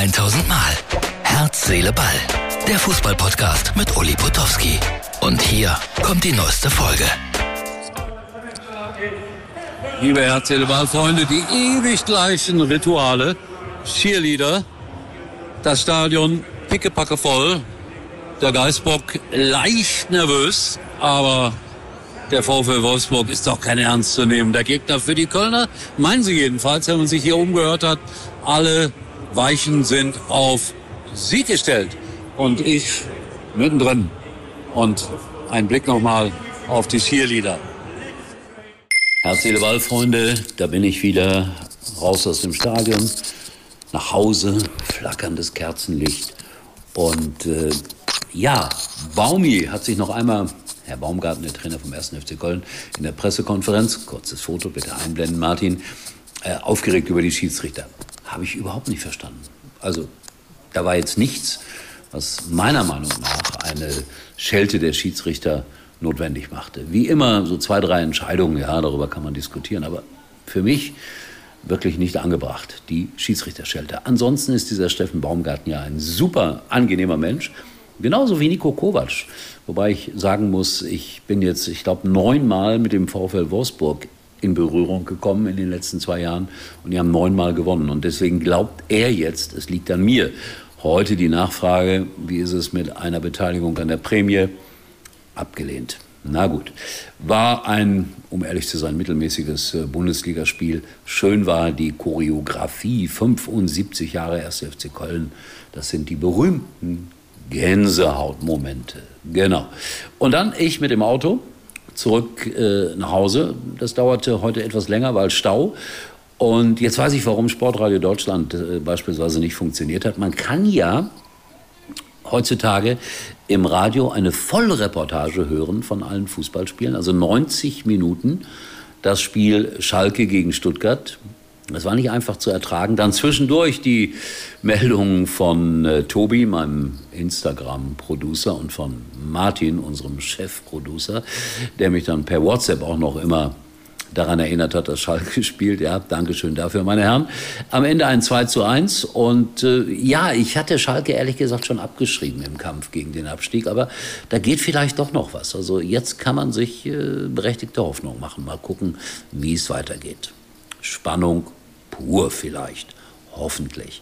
1000 Mal. Herz, Seele, Ball. Der Fußballpodcast mit Uli Potowski. Und hier kommt die neueste Folge. Liebe Herz, Seele, Ball, Freunde, die ewig gleichen Rituale. Cheerleader. Das Stadion pickepacke voll. Der Geistbock leicht nervös, aber der VfL Wolfsburg ist doch kein ernstzunehmender Gegner für die Kölner. Meinen sie jedenfalls, wenn man sich hier umgehört hat. Alle Weichen sind auf Sieg gestellt. Und ich mittendrin. Und ein Blick nochmal auf die Cheerleader. Herz, Seele, Ball, Freunde, da bin ich wieder raus aus dem Stadion, nach Hause, flackerndes Kerzenlicht. Und äh, ja, Baumi hat sich noch einmal Herr Baumgarten, der Trainer vom 1. FC Köln, in der Pressekonferenz, kurzes Foto bitte einblenden, Martin, äh, aufgeregt über die Schiedsrichter. Habe ich überhaupt nicht verstanden. Also, da war jetzt nichts, was meiner Meinung nach eine Schelte der Schiedsrichter notwendig machte. Wie immer, so zwei, drei Entscheidungen, ja, darüber kann man diskutieren, aber für mich wirklich nicht angebracht, die Schiedsrichterschelte. Ansonsten ist dieser Steffen Baumgarten ja ein super angenehmer Mensch, genauso wie Nico Kovac. Wobei ich sagen muss, ich bin jetzt, ich glaube, neunmal mit dem VfL Wolfsburg in Berührung gekommen in den letzten zwei Jahren und die haben neunmal gewonnen. Und deswegen glaubt er jetzt, es liegt an mir. Heute die Nachfrage, wie ist es mit einer Beteiligung an der Prämie? Abgelehnt. Na gut, war ein, um ehrlich zu sein, mittelmäßiges äh, Bundesligaspiel. Schön war die Choreografie, 75 Jahre 1. FC Köln. Das sind die berühmten Gänsehautmomente. Genau. Und dann ich mit dem Auto zurück äh, nach Hause. Das dauerte heute etwas länger, weil Stau. Und jetzt weiß ich, warum Sportradio Deutschland äh, beispielsweise nicht funktioniert hat. Man kann ja heutzutage im Radio eine Vollreportage hören von allen Fußballspielen, also 90 Minuten. Das Spiel Schalke gegen Stuttgart das war nicht einfach zu ertragen. Dann zwischendurch die Meldungen von äh, Tobi, meinem Instagram-Producer, und von Martin, unserem Chef-Producer, der mich dann per WhatsApp auch noch immer daran erinnert hat, dass Schalke spielt. Ja, Dankeschön dafür, meine Herren. Am Ende ein 2 zu 1. Und äh, ja, ich hatte Schalke ehrlich gesagt schon abgeschrieben im Kampf gegen den Abstieg. Aber da geht vielleicht doch noch was. Also jetzt kann man sich äh, berechtigte Hoffnung machen. Mal gucken, wie es weitergeht. Spannung pur vielleicht. Hoffentlich.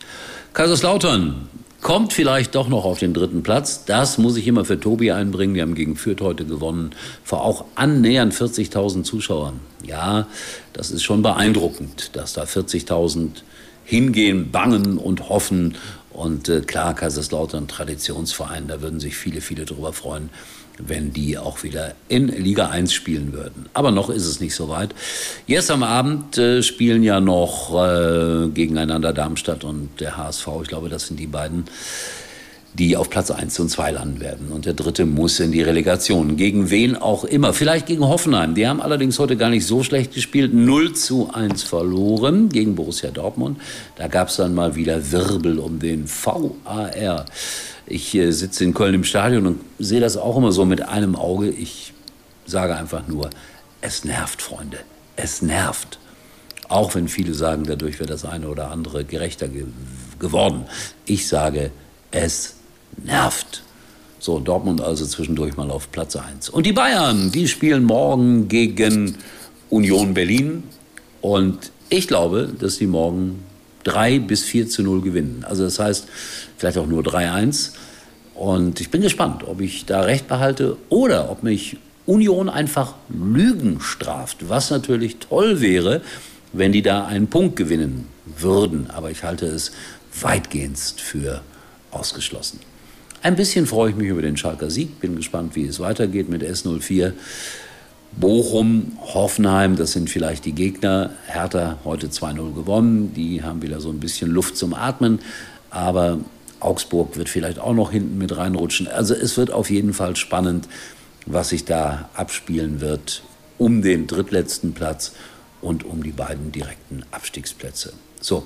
Kaiserslautern kommt vielleicht doch noch auf den dritten Platz. Das muss ich immer für Tobi einbringen. Wir haben gegen Fürth heute gewonnen. Vor auch annähernd 40.000 Zuschauern. Ja, das ist schon beeindruckend, dass da 40.000 hingehen, bangen und hoffen. Und äh, klar, Kaiserslautern, Traditionsverein, da würden sich viele, viele drüber freuen wenn die auch wieder in Liga 1 spielen würden. Aber noch ist es nicht so weit. Jetzt am Abend äh, spielen ja noch äh, gegeneinander Darmstadt und der HSV. Ich glaube, das sind die beiden, die auf Platz 1 und 2 landen werden. Und der dritte muss in die Relegation. Gegen ven auch immer. Vielleicht gegen Hoffenheim. Die haben allerdings heute gar nicht so schlecht gespielt. 0 zu 1 verloren gegen Borussia Dortmund. Da gab es dann mal wieder Wirbel um den VAR. Ich äh, sitze in Köln im Stadion und sehe das auch immer so mit einem Auge. Ich sage einfach nur, es nervt, Freunde. Es nervt. Auch wenn viele sagen, dadurch wäre das eine oder andere gerechter ge geworden. Ich sage, es nervt. So, Dortmund also zwischendurch mal auf Platz 1. Und die Bayern, die spielen morgen gegen Union Berlin. Und ich glaube, dass sie morgen 3 bis 4 zu 0 gewinnen. Also das heißt, vielleicht auch nur 3-1. Und ich bin gespannt, ob ich da recht behalte oder ob mich Union einfach Lügen straft, was natürlich toll wäre, wenn die da einen Punkt gewinnen würden. Aber ich halte es weitgehend für ausgeschlossen. Ein bisschen freue ich mich über den Schalker Sieg, bin gespannt, wie es weitergeht mit S04. Bochum, Hoffenheim, das sind vielleicht die Gegner. Hertha heute 2-0 gewonnen, die haben wieder so ein bisschen Luft zum Atmen. Aber Augsburg wird vielleicht auch noch hinten mit reinrutschen. Also es wird auf jeden Fall spannend, was sich da abspielen wird um den drittletzten Platz und um die beiden direkten Abstiegsplätze. So,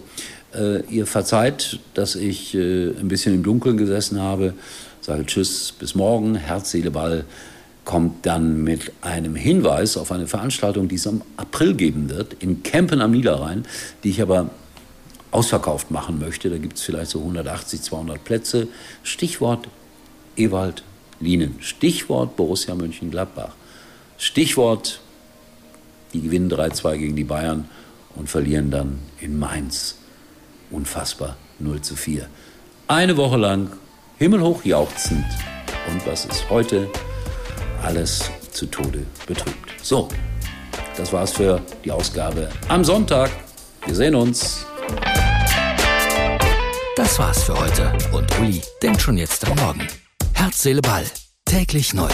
ihr verzeiht, dass ich äh, ein bisschen im Dunkeln gesessen habe. Sage Tschüss, bis morgen. Herz, Seele, Ball kommt dann mit einem Hinweis auf eine Veranstaltung, die es im April geben wird, in Kempen am Niederrhein, die ich aber ausverkauft machen möchte. Da gibt es vielleicht so 180, 200 Plätze. Stichwort Ewald Lienen. Stichwort Borussia Mönchengladbach. Stichwort, die gewinnen 3-2 gegen die Bayern und verlieren dann in Mainz. Unfassbar, 0 zu 4. Eine Woche lang himmelhoch jauchzend. Und was ist heute? Alles zu Tode betrübt. So, das war's für die Ausgabe am Sonntag. Wir sehen uns. Das war's für heute. Und Uli denkt schon jetzt am Morgen. Herz, Seele, Ball. Täglich neu.